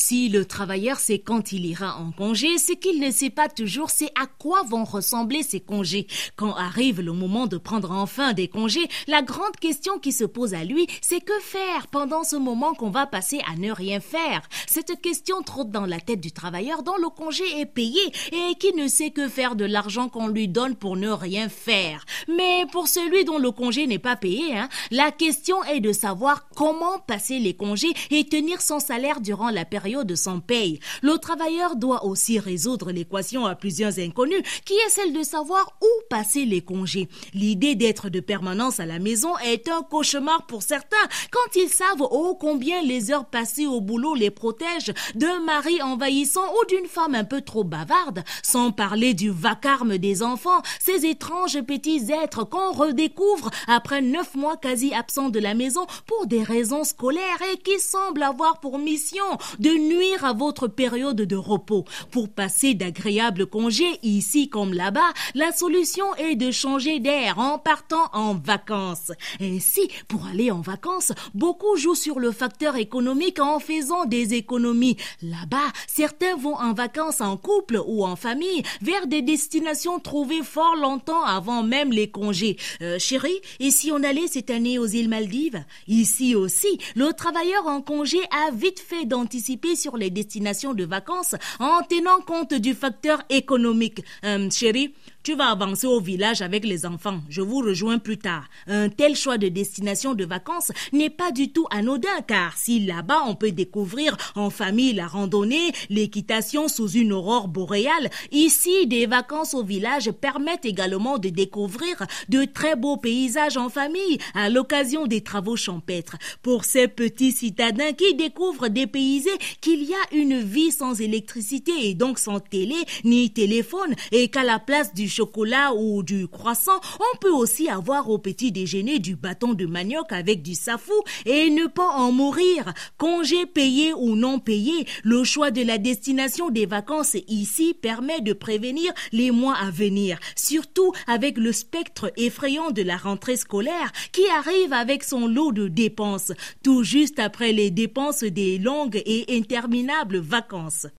Si le travailleur sait quand il ira en congé, ce qu'il ne sait pas toujours, c'est à quoi vont ressembler ces congés. Quand arrive le moment de prendre enfin des congés, la grande question qui se pose à lui, c'est que faire pendant ce moment qu'on va passer à ne rien faire? Cette question trotte dans la tête du travailleur dont le congé est payé et qui ne sait que faire de l'argent qu'on lui donne pour ne rien faire. Mais pour celui dont le congé n'est pas payé, hein, la question est de savoir comment passer les congés et tenir son salaire durant la période de son paye. Le travailleur doit aussi résoudre l'équation à plusieurs inconnus, qui est celle de savoir où passer les congés. L'idée d'être de permanence à la maison est un cauchemar pour certains quand ils savent ô combien les heures passées au boulot les protègent d'un mari envahissant ou d'une femme un peu trop bavarde, sans parler du vacarme des enfants, ces étranges petits êtres qu'on redécouvre après neuf mois quasi absents de la maison pour des raisons scolaires et qui semblent avoir pour mission de nuire à votre période de repos. Pour passer d'agréables congés ici comme là-bas, la solution est de changer d'air en partant en vacances. Ainsi, pour aller en vacances, beaucoup jouent sur le facteur économique en faisant des économies. Là-bas, certains vont en vacances en couple ou en famille vers des destinations trouvées fort longtemps avant même les congés. Euh, chérie, et si on allait cette année aux îles Maldives? Ici aussi, le travailleur en congé a vite fait d'anticiper sur les destinations de vacances en tenant compte du facteur économique. Euh, chérie, tu vas avancer au village avec les enfants. Je vous rejoins plus tard. Un tel choix de destination de vacances n'est pas du tout anodin car si là-bas on peut découvrir en famille la randonnée, l'équitation sous une aurore boréale, ici des vacances au village permettent également de découvrir de très beaux paysages en famille à l'occasion des travaux champêtres. Pour ces petits citadins qui découvrent dépaysés qu'il y a une vie sans électricité et donc sans télé ni téléphone et qu'à la place du chocolat ou du croissant, on peut aussi avoir au petit déjeuner du bâton de manioc avec du safou et ne pas en mourir. Congé payé ou non payé, le choix de la destination des vacances ici permet de prévenir les mois à venir, surtout avec le spectre effrayant de la rentrée scolaire qui arrive avec son lot de dépenses, tout juste après les dépenses des longues et interminables vacances.